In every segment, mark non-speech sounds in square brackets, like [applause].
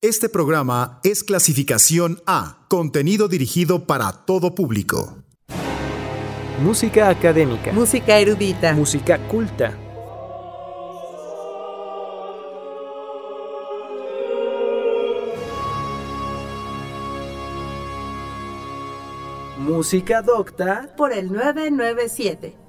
Este programa es clasificación A, contenido dirigido para todo público. Música académica. Música erudita. Música culta. Música docta. Por el 997.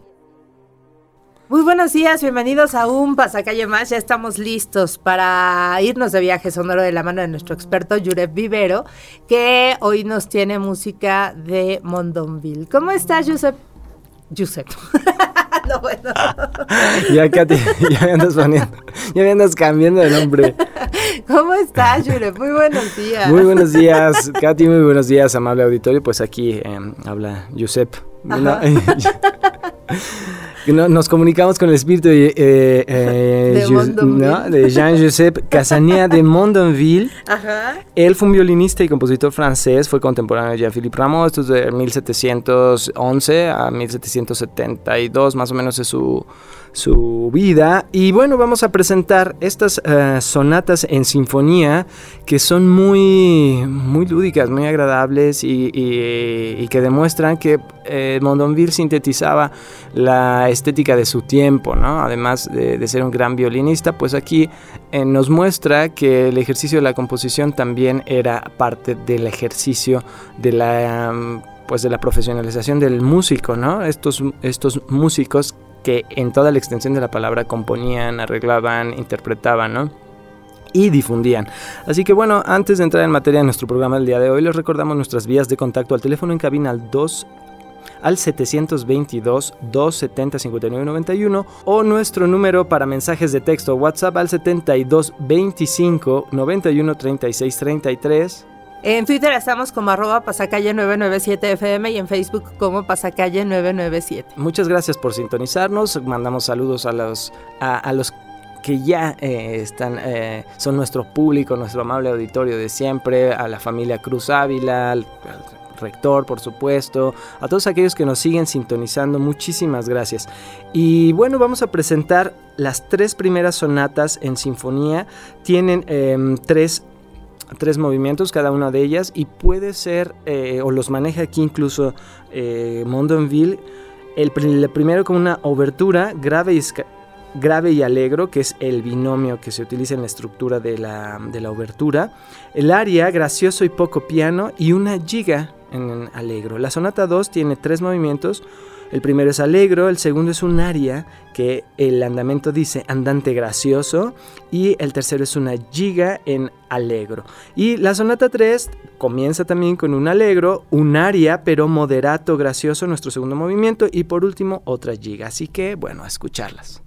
Muy buenos días, bienvenidos a un Pasacalle más. Ya estamos listos para irnos de viaje sonoro de la mano de nuestro experto Yurep Vivero, que hoy nos tiene música de Mondonville. ¿Cómo estás, Josep? Josep. [laughs] no, bueno. [laughs] ya, Katy, ya me andas poniendo, ya me andas cambiando de nombre. ¿Cómo estás, Yurep? Muy buenos días. Muy buenos días, Katy, muy buenos días, amable auditorio. Pues aquí eh, habla Josep. [laughs] nos comunicamos con el espíritu de, eh, eh, de, Jean-Joseph Casania de Mondonville. Él fue un violinista y compositor francés, fue contemporáneo de Jean-Philippe Rameau, esto es de 1711 a 1772, más o menos es su, su vida. Y bueno, vamos a presentar estas eh, sonatas en sinfonía que son muy, muy lúdicas, muy agradables y, que demuestran que eh, Mondonville sintetizaba la estética de su tiempo, ¿no? Además de, ser un gran violinista, pues aquí eh, nos muestra que el ejercicio de la composición también era parte del ejercicio de la... pues de la profesionalización del músico, ¿no? Estos, estos músicos que en toda la extensión de la palabra componían, arreglaban, interpretaban, ¿no? y difundían. Así que bueno, antes de entrar en materia de nuestro programa del día de hoy, les recordamos nuestras vías de contacto al teléfono en cabina al 2 al 722 270 5991 o nuestro número para mensajes de texto WhatsApp al 72 25 91 36 33 en Twitter estamos como arroba pasacalle997fm y en Facebook como pasacalle997. Muchas gracias por sintonizarnos. Mandamos saludos a los, a, los que ya eh, están, eh, son nuestro público, nuestro amable auditorio de siempre, a la familia Cruz Ávila, al, rector, por supuesto, a todos aquellos que nos siguen sintonizando, muchísimas gracias. Y bueno, vamos a presentar las tres primeras sonatas en sinfonía. Tienen em, tres tres movimientos cada una de ellas y puede ser, eh, o los maneja aquí incluso eh, Mondonville, el, primero con una obertura grave y, grave y alegro, que es el binomio que se utiliza en la estructura de la, de la obertura, el aria gracioso y poco piano y una giga en alegro. La sonata 2 tiene tres movimientos, el primero es alegro, el segundo es un aria que el andamento dice andante gracioso y el tercero es una giga en alegro. Y la sonata 3 comienza también con un alegro, un aria pero moderato gracioso, nuestro segundo movimiento y por último otra giga. Así que bueno, a escucharlas.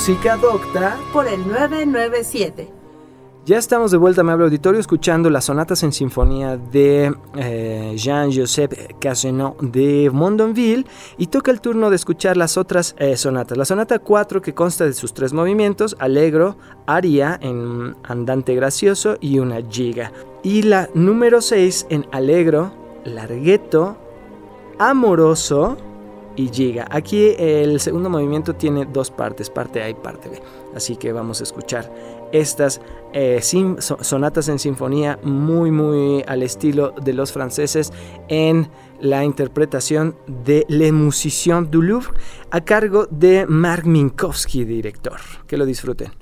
Música docta por el 997. Ya estamos de vuelta, me hablo auditorio, escuchando las sonatas en sinfonía de eh, Jean-Joseph Cassenot de Mondonville y toca el turno de escuchar las otras eh, sonatas. La sonata 4 que consta de sus tres movimientos, Allegro, Aria en andante gracioso y una giga. Y la número 6 en Allegro, Larghetto, Amoroso y Giga. Aquí el segundo movimiento tiene dos partes, parte A y parte B. Así que vamos a escuchar estas eh, sonatas en sinfonía muy muy al estilo de los franceses en la interpretación de Le Musiciens du Louvre a cargo de Mark Minkowski, director. Que lo disfruten.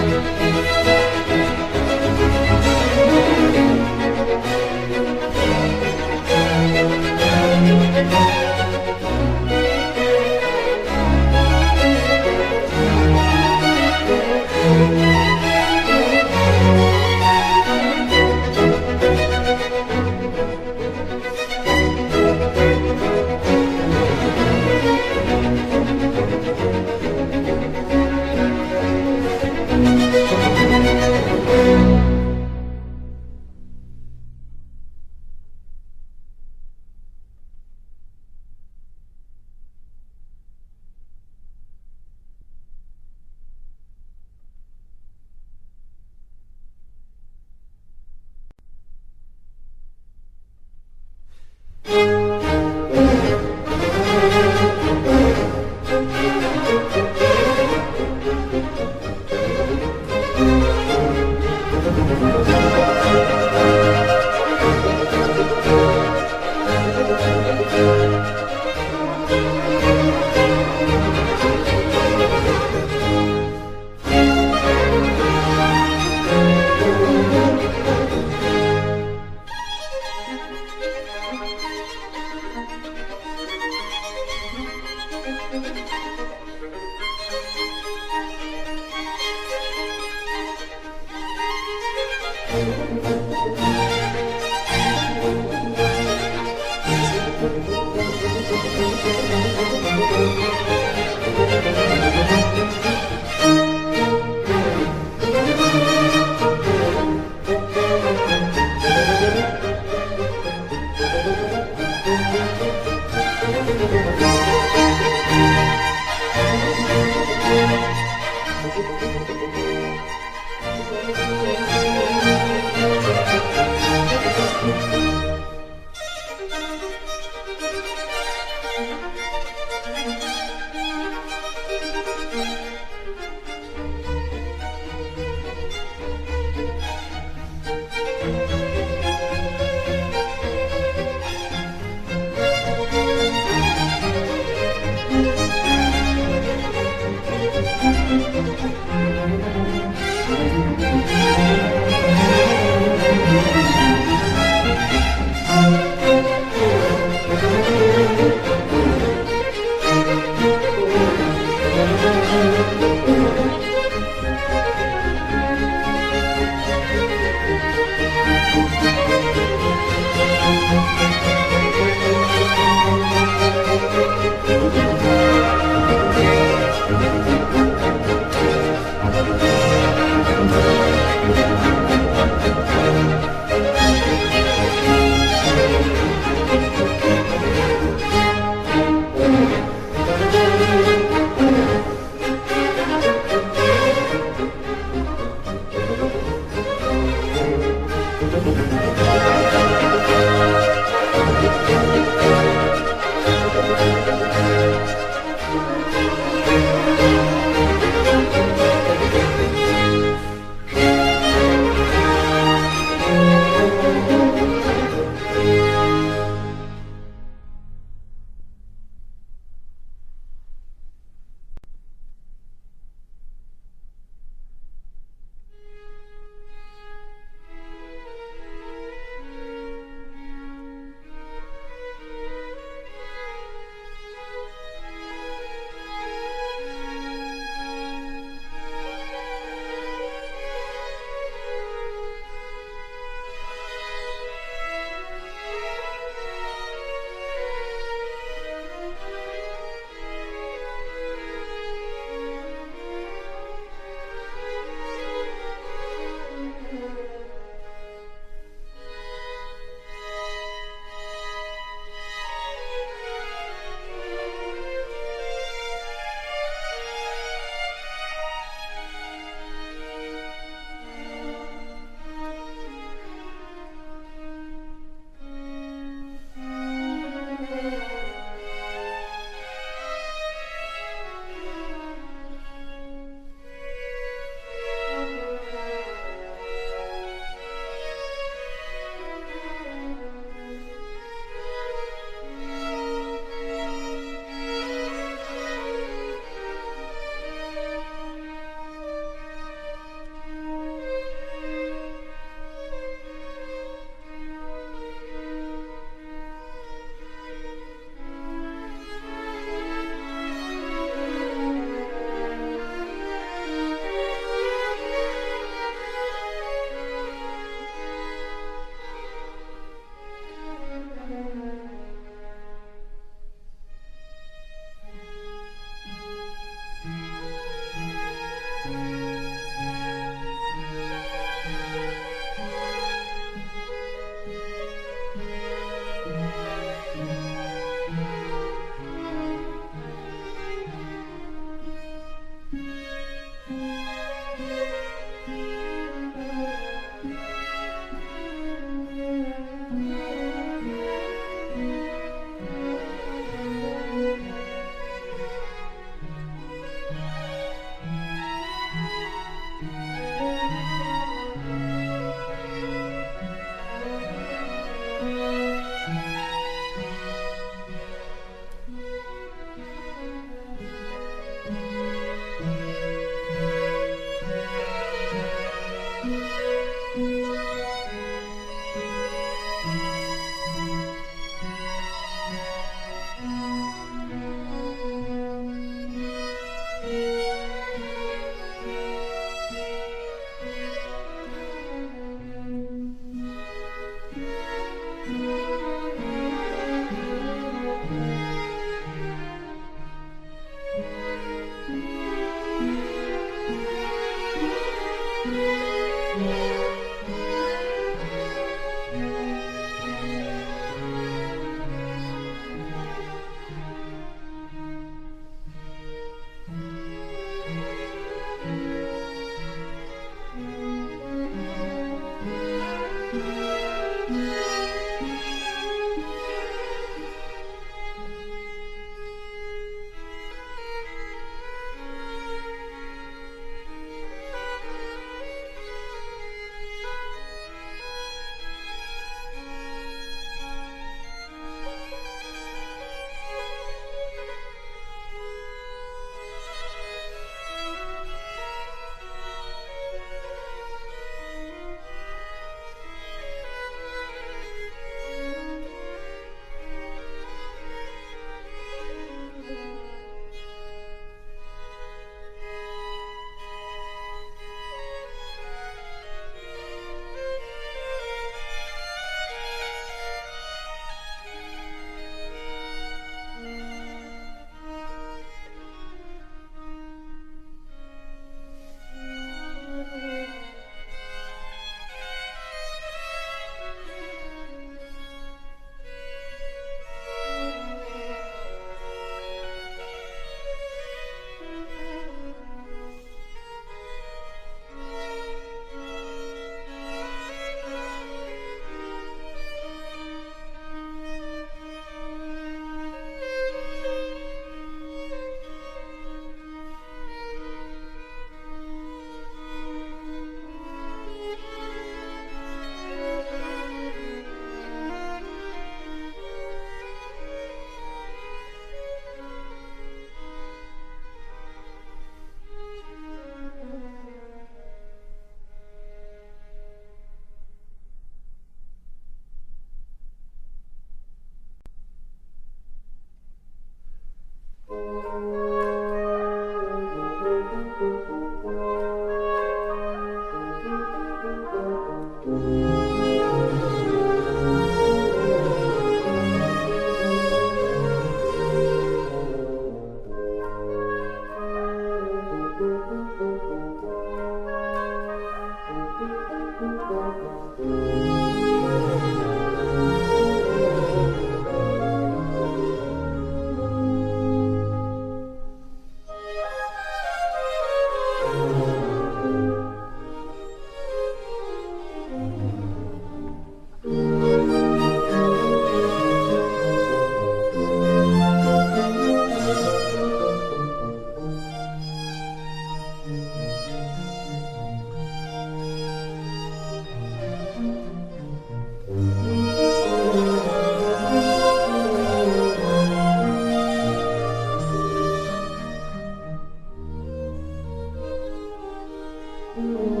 Mm-hmm.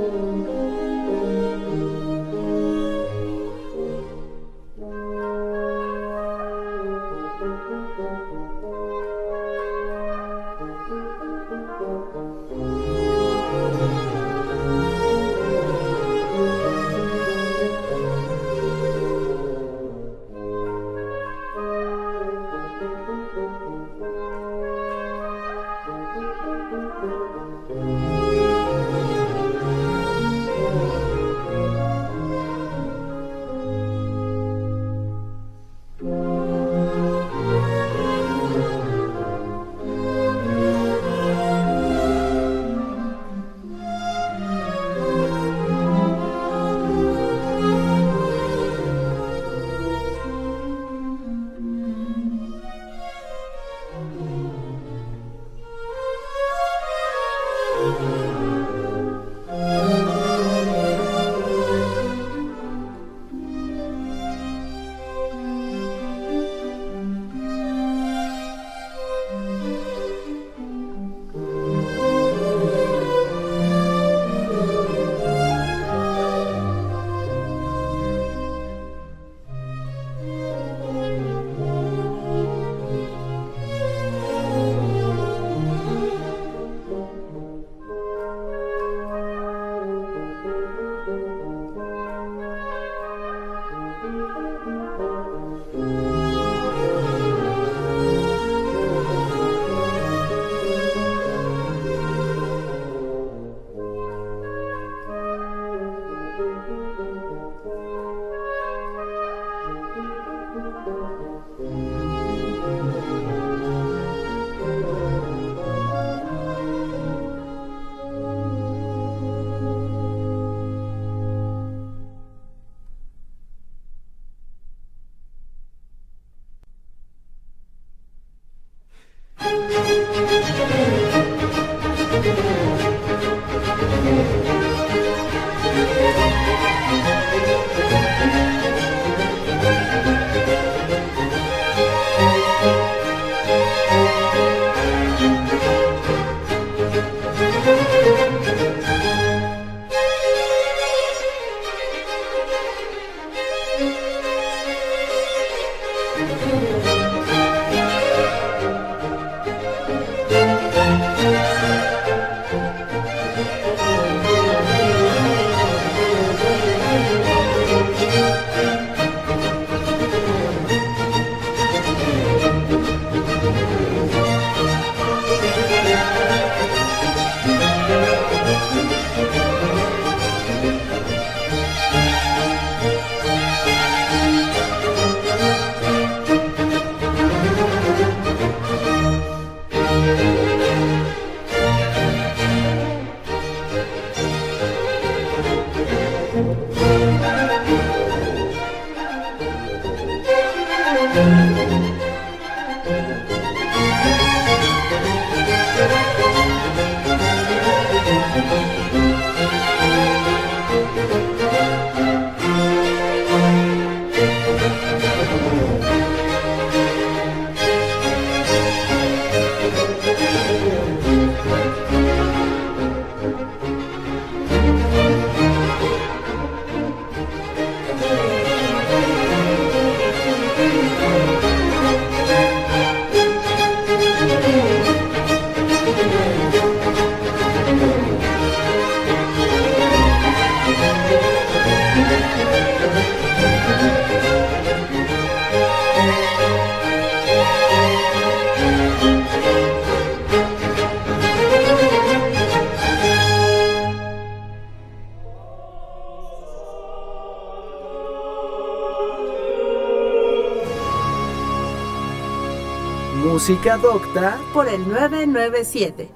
Música Docta por el 997.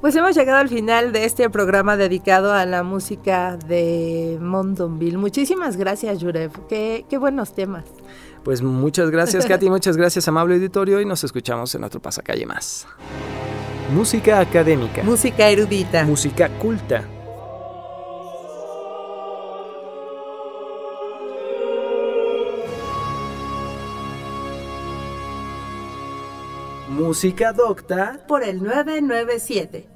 Pues hemos llegado al final de este programa dedicado a la música de Mondonville. Muchísimas gracias, Yurev. Qué, qué buenos temas. Pues muchas gracias, Katy. [laughs] muchas gracias, amable auditorio. Y nos escuchamos en otro pasacalle más. Música académica. Música erudita. Música culta. Música Docta por el 997.